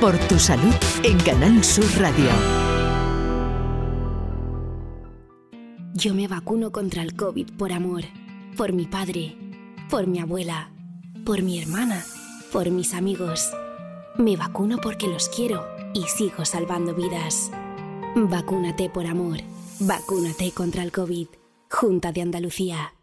Por tu salud en Canal Sur Radio. Yo me vacuno contra el COVID por amor, por mi padre, por mi abuela, por mi hermana, por mis amigos. Me vacuno porque los quiero y sigo salvando vidas. Vacúnate por amor. Vacúnate contra el COVID. Junta de Andalucía.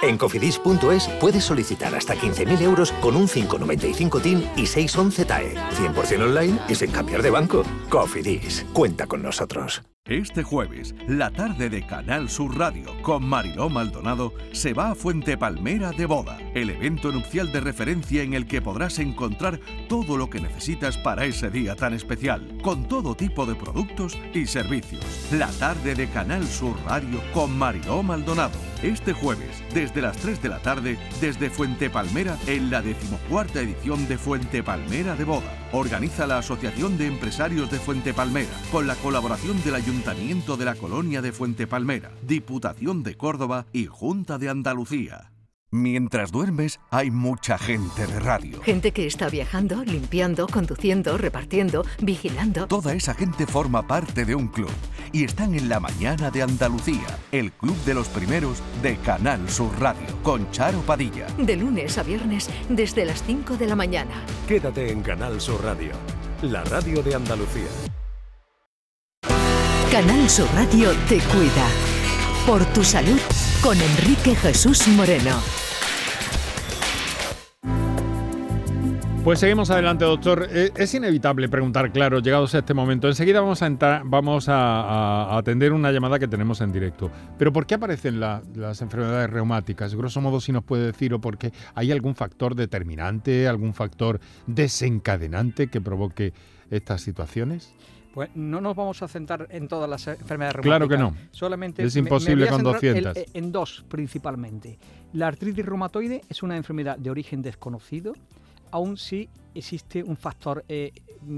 En cofidis.es puedes solicitar hasta 15.000 euros con un 595 TIN y 611 TAE. 100% online y sin cambiar de banco. Cofidis, cuenta con nosotros. Este jueves, la tarde de Canal Sur Radio con Mariló Maldonado se va a Fuente Palmera de Boda, el evento nupcial de referencia en el que podrás encontrar todo lo que necesitas para ese día tan especial, con todo tipo de productos y servicios. La tarde de Canal Sur Radio con Mariló Maldonado. Este jueves, desde las 3 de la tarde, desde Fuente Palmera, en la decimocuarta edición de Fuente Palmera de Boda. Organiza la Asociación de Empresarios de Fuente Palmera, con la colaboración del Ayuntamiento de la Colonia de Fuente Palmera, Diputación de Córdoba y Junta de Andalucía. Mientras duermes, hay mucha gente de radio. Gente que está viajando, limpiando, conduciendo, repartiendo, vigilando. Toda esa gente forma parte de un club y están en la mañana de Andalucía, el club de los primeros de Canal Sur Radio, con Charo Padilla. De lunes a viernes desde las 5 de la mañana. Quédate en Canal Sur Radio, la radio de Andalucía. Canal Sur Radio te cuida. Por tu salud con Enrique Jesús Moreno. Pues seguimos adelante, doctor. Eh, Es inevitable preguntar, claro, llegados a este momento. Enseguida vamos a entrar, vamos a, a- a atender una llamada que tenemos en directo. Pero ¿por qué aparecen la- las enfermedades reumáticas? Grosso modo, si nos puede decir, o porque hay algún factor determinante, algún factor desencadenante que provoque estas situaciones. Pues no nos vamos a centrar en todas las enfermedades Claro reumáticas. que no. Solamente Es me- me imposible voy a con centrar en- 200. En, dos principalmente. La artritis reumatoide es una enfermedad de origen desconocido, aun si existe un factor eh,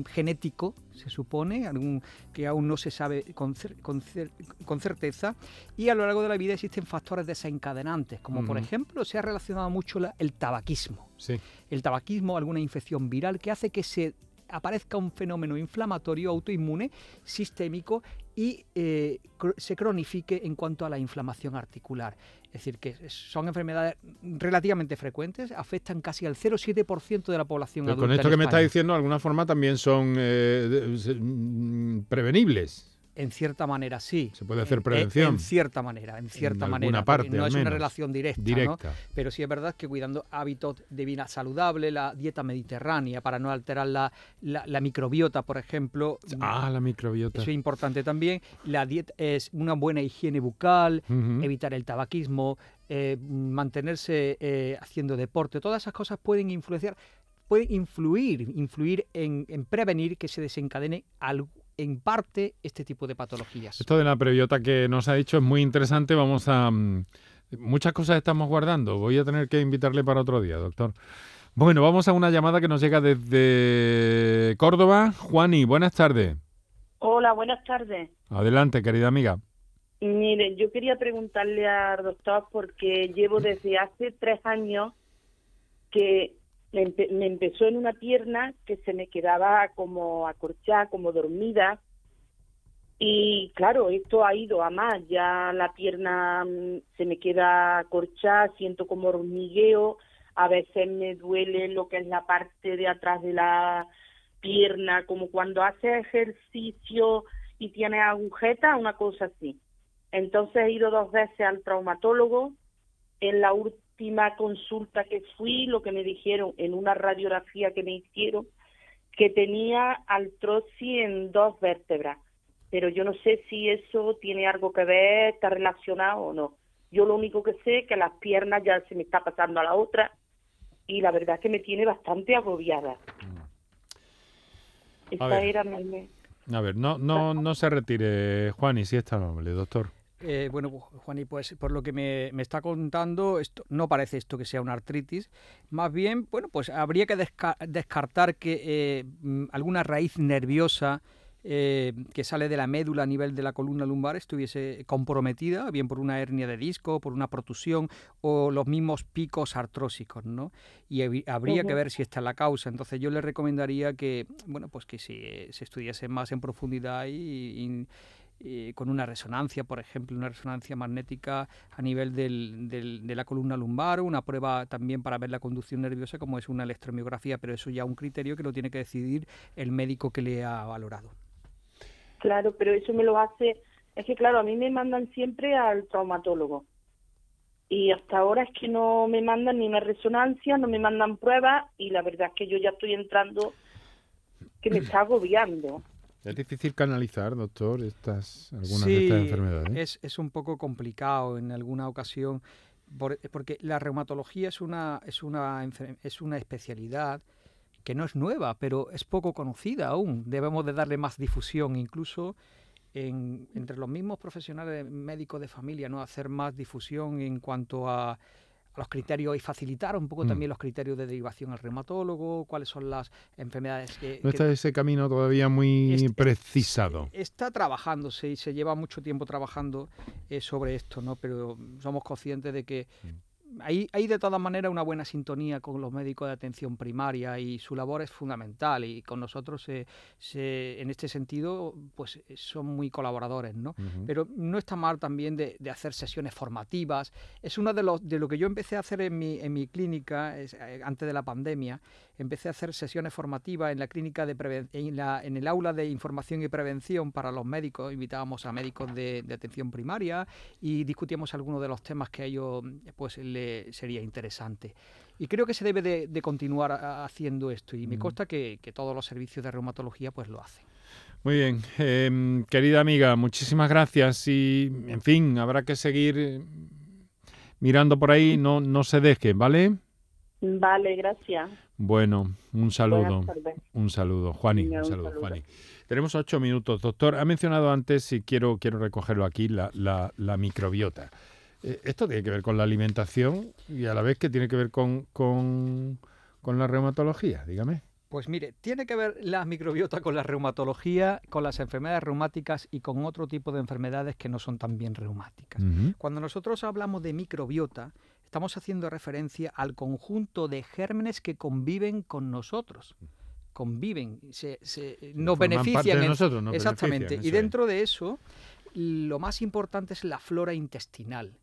genético, se supone, algún que aún no se sabe con, cer- con cer- con certeza, y a lo largo de la vida existen factores desencadenantes, como por ejemplo se ha relacionado mucho la- el tabaquismo Sí. el tabaquismo, alguna infección viral que hace que se aparezca un fenómeno inflamatorio autoinmune sistémico y eh, se cronifique en cuanto a la inflamación articular. Es decir, que son enfermedades relativamente frecuentes, afectan casi al 0,7% de la población Pero adulta. con esto en que me está diciendo, de alguna forma también son eh, mm, prevenibles. En cierta manera, sí. Se puede hacer En- prevención. En, cierta manera, en cierta alguna manera. parte, no es una relación directa, ¿no? Directa. Pero sí es verdad que cuidando hábitos de vida saludable, la dieta mediterránea, para no alterar la, la- la microbiota, por ejemplo. Ah, la microbiota. Eso es importante también. La dieta es una buena higiene bucal, evitar el tabaquismo, eh, mantenerse eh, haciendo deporte. Todas esas cosas pueden influenciar, pueden influir, influir en, en prevenir que se desencadene al- en parte este tipo de patologías. Esto de la prebiota que nos ha dicho es muy interesante. Vamos a... mm, muchas cosas estamos guardando. Voy a tener que invitarle para otro día, doctor. Bueno, vamos a una llamada que nos llega desde Córdoba. Juani, buenas tardes. Hola, buenas tardes. Adelante, querida amiga. Mire, yo quería preguntarle al doctor porque llevo desde hace tres años que me, empe- me empezó en una pierna que se me quedaba como acorchada, como dormida. Y claro, esto ha ido a más. Ya la pierna mm, se me queda acorchada, siento como hormigueo. A veces me duele lo que es la parte de atrás de la pierna, como cuando haces ejercicio y tienes agujeta, una cosa así. Entonces he ido dos veces al traumatólogo. En la última consulta que fui, lo que me dijeron en una radiografía que me hicieron, que tenía artrosis en dos vértebras. Pero yo no sé si eso tiene algo que ver, está relacionado o no. Yo lo único que sé es que las piernas ya se me está pasando a la otra y la verdad es que me tiene bastante agobiada. Esa ver. era. A ver, no, no, no se retire, Juani, si es tan amable, doctor. Eh, bueno, Juani, pues por lo que me, me está contando, esto no parece esto que sea una artritis. Más bien, bueno, pues habría que desca- descartar que eh, mm, alguna raíz nerviosa eh, que sale de la médula a nivel de la columna lumbar estuviese comprometida, bien por una hernia de disco, por una protusión o los mismos picos artrósicos, ¿no? Y habría que ver si esta es la causa. Entonces yo le recomendaría que, bueno, pues que se, se estudiase más en profundidad y eh, con una resonancia, por ejemplo, una resonancia magnética a nivel del, de la columna lumbar, una prueba también para ver la conducción nerviosa como es una electromiografía, pero eso ya un criterio que lo tiene que decidir el médico que le ha valorado. Claro, pero eso me lo hace, es que claro, a mí me mandan siempre al traumatólogo y hasta ahora es que no me mandan ni una resonancia, no me mandan pruebas y la verdad es que yo ya estoy entrando que me está agobiando. Es difícil canalizar, doctor, estas, algunas de estas enfermedades. Es, es un poco complicado en alguna ocasión, porque la reumatología es una, es, una, es una especialidad que no es nueva, pero es poco conocida aún. Debemos de darle más difusión, incluso en, entre los mismos profesionales médicos de familia, no hacer más difusión en cuanto a los criterios y facilitar un poco mm. también los criterios de derivación al reumatólogo, cuáles son las enfermedades que... No está ese camino todavía muy precisado. Está trabajándose y se lleva mucho tiempo trabajando eh, sobre esto, ¿no? Pero somos conscientes de que... Hay, hay de todas maneras una buena sintonía con los médicos de atención primaria y su labor es fundamental y con nosotros se, en este sentido pues son muy colaboradores, ¿no? Pero no está mal también de, hacer sesiones formativas. Es uno de los de lo que yo empecé a hacer en mi, en mi clínica eh, antes de la pandemia. Empecé a hacer sesiones formativas en la clínica de en, la, en el aula de información y prevención para los médicos. Invitábamos a médicos de, de atención primaria y discutíamos algunos de los temas que a ellos pues le sería interesante. Y creo que se debe de, continuar haciendo esto y me consta que, todos los servicios de reumatología pues lo hacen. Muy bien, em, querida amiga, muchísimas gracias y, en fin, habrá que seguir eh, mirando por ahí, no, no se deje, ¿vale? Vale, gracias. Bueno, un saludo. Un saludo. Juani, un, saludo, Tenemos ocho minutos. Doctor, ha mencionado antes, y quiero, quiero recogerlo aquí, la, la microbiota. Eh, esto tiene que ver con la alimentación y a la vez que tiene que ver con, con, la reumatología, dígame. Pues mire, tiene que ver la microbiota con la reumatología, con las enfermedades reumáticas y con otro tipo de enfermedades que no son también reumáticas. Cuando nosotros hablamos de microbiota, estamos haciendo referencia al conjunto de gérmenes que conviven con nosotros. Conviven, se, nos benefician. De nosotros, exactamente. y dentro de eso, lo más importante es la flora intestinal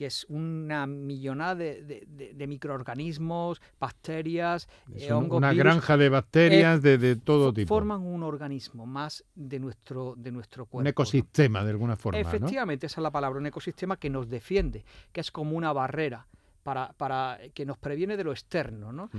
que es una millonada de, microorganismos, bacterias, eh, hongos. Una granja de bacterias eh, de, todo tipo. Forman un organismo más de nuestro, de nuestro cuerpo. Un ecosistema, de alguna forma. Efectivamente, esa es la palabra, un ecosistema que nos defiende, que es como una barrera. Para, para, que nos previene de lo externo, ¿no?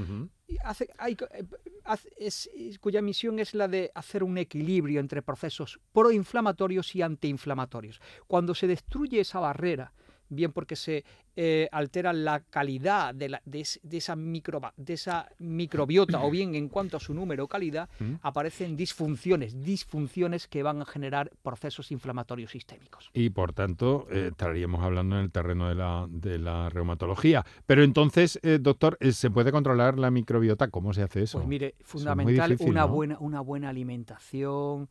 hace, hay, eh, cuya misión es la de hacer un equilibrio entre procesos proinflamatorios y antiinflamatorios. Cuando se destruye esa barrera bien porque se eh, altera la calidad de, la, de, esa micro, de esa microbiota o bien en cuanto a su número o calidad, aparecen disfunciones, disfunciones que van a generar procesos inflamatorios sistémicos. Y por tanto, eh, estaríamos hablando en el terreno de la, de la reumatología. Pero entonces, eh, doctor, ¿se puede controlar la microbiota? ¿Cómo se hace eso? Pues mire, fundamental una, buena, una buena alimentación,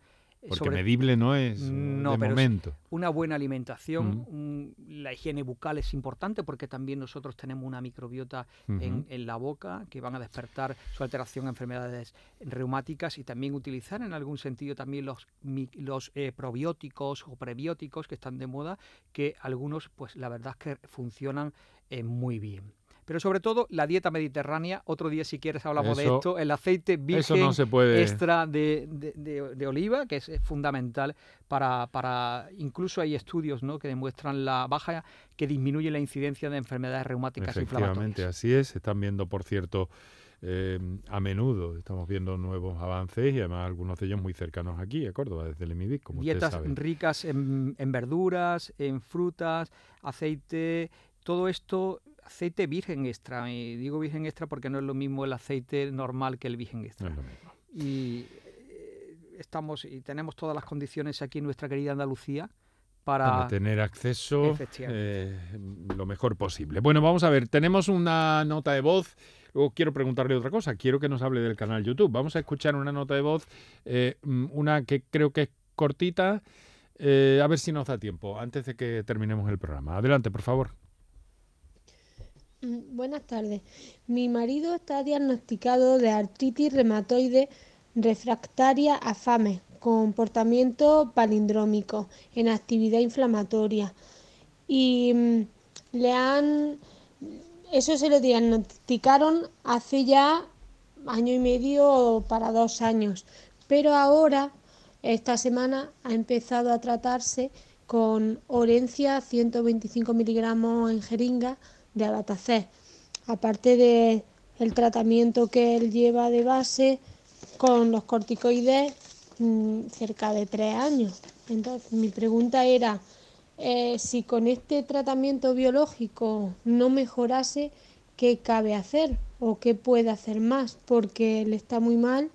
porque medible no es no, de momento. una buena alimentación, la higiene bucal es importante porque también nosotros tenemos una microbiota en, la boca que van a despertar su alteración a enfermedades reumáticas y también utilizar en algún sentido también los, los eh, probióticos o prebióticos que están de moda, que algunos pues la verdad es que funcionan eh, muy bien. Pero sobre todo la dieta mediterránea, otro día si quieres hablamos de esto, el aceite virgen extra de, oliva, que es fundamental para, para, incluso hay estudios ¿no? que demuestran la baja, que disminuye la incidencia de enfermedades reumáticas Efectivamente, así es, se están viendo, por cierto, eh, a menudo estamos viendo nuevos avances y además algunos de ellos muy cercanos aquí, a Córdoba, desde el EMIDIC, como Dietas ricas en, en, verduras, en frutas, aceite, todo esto aceite virgen extra. Y digo virgen extra porque no es lo mismo el aceite normal que el virgen extra. Y eh, estamos y tenemos todas las condiciones aquí en nuestra querida Andalucía para, tener acceso eh, lo mejor posible. Bueno, vamos a ver, tenemos una nota de voz luego quiero preguntarle otra cosa. Quiero que nos hable del canal YouTube. Vamos a escuchar una nota de voz, eh, mm, una que creo que es cortita. Eh, a ver si nos da tiempo antes de que terminemos el programa. Adelante, por favor. Mm, Buenas tardes. Mi marido está diagnosticado de artritis reumatoide refractaria a FAME, comportamiento palindrómico en actividad inflamatoria. Y mm, le han. Eso se lo diagnosticaron hace ya año y medio para dos años. Pero ahora, esta semana, ha empezado a tratarse con Orencia 125 miligramos en jeringa de Abatacet. Aparte de tratamiento que él lleva de base con los corticoides mm, cerca de tres años. Entonces, mi pregunta era eh, si con este tratamiento biológico no mejorase, ¿qué cabe hacer o qué puede hacer más? Porque él está muy mal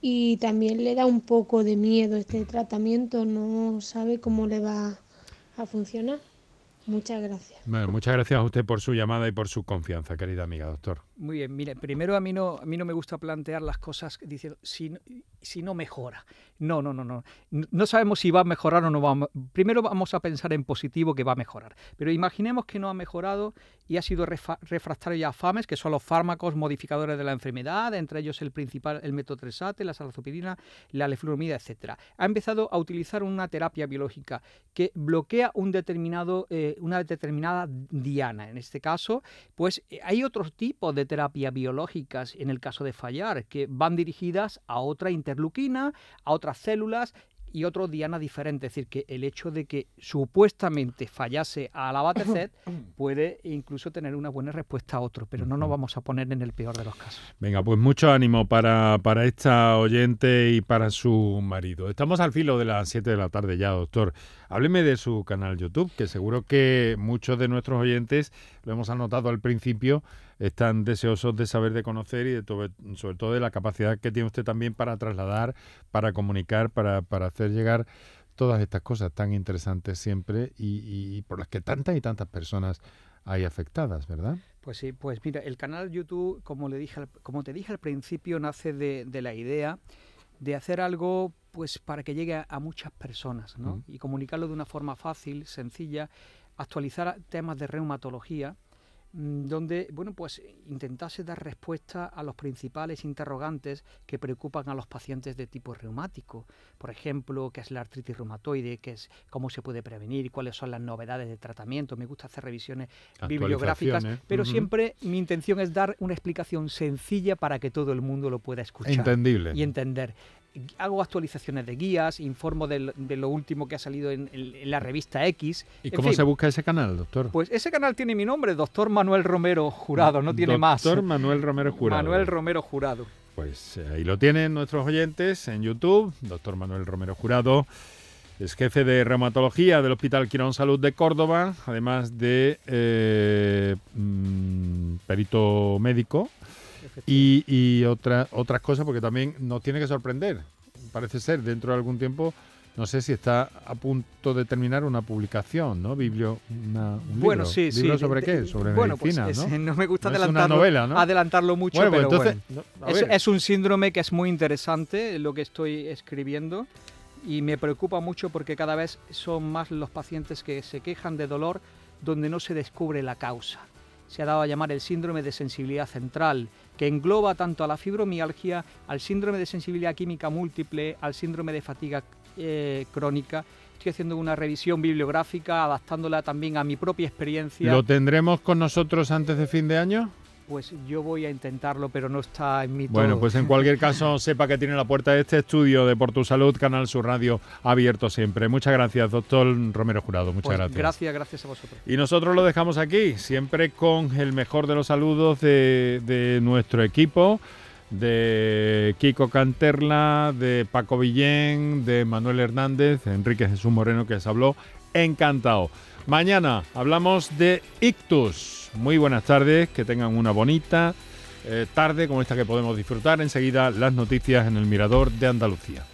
y también le da un poco de miedo este tratamiento, no sabe cómo le va a funcionar. Muchas gracias. Bueno, muchas gracias a usted por su llamada y por su confianza, querida amiga, doctor. Muy bien, mire, primero a mí no, a mí no me gusta plantear las cosas diciendo si, si no mejora. No, no, no, no. No sabemos si va a mejorar o no va a me- Primero vamos a pensar en positivo que va a mejorar. Pero imaginemos que no ha mejorado y ha sido refractario a FAMES, que son los fármacos modificadores de la enfermedad, entre ellos el principal, el metotrexate, la salazopirina, la leflunomida, etcétera. Ha empezado a utilizar una terapia biológica que bloquea un determinado, eh, una determinada diana. En este caso, pues eh, hay otros tipos de terapias biológicas, en el caso de fallar, que van dirigidas a otra interleuquina, a otras células y otro diana diferente. Es decir, que el hecho de que supuestamente fallase a la Batecet puede incluso tener una buena respuesta a otro, pero no nos vamos a poner en el peor de los casos. Venga, pues mucho ánimo para, para esta oyente y para su marido. Estamos al filo de las 7 de la tarde ya, doctor. Hábleme de su canal YouTube, que seguro que muchos de nuestros oyentes, lo hemos anotado al principio, están deseosos de saber, de conocer y de to- sobre todo de la capacidad que tiene usted también para trasladar, para comunicar, para, para hacer llegar todas estas cosas tan interesantes siempre y, por las que tantas y tantas personas hay afectadas, ¿verdad? Pues sí, pues mira, el canal YouTube, como, le dije, como te dije al principio, nace de la idea de hacer algo pues para que llegue a, a muchas personas ¿no? Y comunicarlo de una forma fácil, sencilla, actualizar temas de reumatología donde bueno pues intentase dar respuesta a los principales interrogantes que preocupan a los pacientes de tipo reumático. Por ejemplo qué es la artritis reumatoide qué es cómo se puede prevenir cuáles son las novedades de tratamiento. Me gusta hacer revisiones bibliográficas pero siempre mi intención es dar una explicación sencilla para que todo el mundo lo pueda escuchar Entendible. y entender hago actualizaciones de guías informo del- de, lo último que ha salido en, en- en la revista X ¿Y en cómo fin, se busca ese canal, doctor? pues ese canal tiene mi nombre, doctor Manuel Romero Jurado, no tiene más. Doctor Manuel Romero Jurado. Manuel Romero Jurado. Pues eh, ahí lo tienen nuestros oyentes en YouTube. Doctor Manuel Romero Jurado es jefe de reumatología del Hospital Quirón Salud de Córdoba, además de eh, mm, perito médico y, y otra- otras cosas, porque también nos tiene que sorprender. Parece ser, dentro de algún tiempo, no sé si está a punto de terminar una publicación, ¿no? Biblio, una, un Bueno, libro. sí, sí. ¿Libro de- sobre qué? Sobre bueno, pues medicina, es- ¿no? me gusta No adelantarlo, novela, ¿no? adelantarlo mucho, Bueno, pues pero entonces, bueno. no, es un síndrome que es muy interesante lo que estoy escribiendo y me preocupa mucho porque cada vez son más los pacientes que se quejan de dolor donde no se descubre la causa. Se ha dado a llamar el síndrome de sensibilidad central, que engloba tanto a la fibromialgia, al síndrome de sensibilidad química múltiple, al síndrome de fatiga eh, crónica. Estoy haciendo una revisión bibliográfica, adaptándola también a mi propia experiencia. ¿Lo tendremos con nosotros antes de fin de año? Pues yo voy a intentarlo, pero no está en mi Bueno, todo. pues en cualquier caso, sepa que tiene la puerta de este estudio de Por Tu Salud, Canal Sur Radio, abierto siempre. Muchas gracias, doctor Romero Jurado. Muchas Pues gracias. Gracias, gracias a vosotros. Y nosotros lo dejamos aquí, siempre con el mejor de los saludos de, de nuestro equipo, de Kiko Canterla, de Paco Villén, de Manuel Hernández, de Enrique Jesús Moreno, que les habló. Encantado. Mañana hablamos de ictus. Muy buenas tardes, que tengan una bonita eh, tarde como esta que podemos disfrutar. Enseguida las noticias en el Mirador de Andalucía.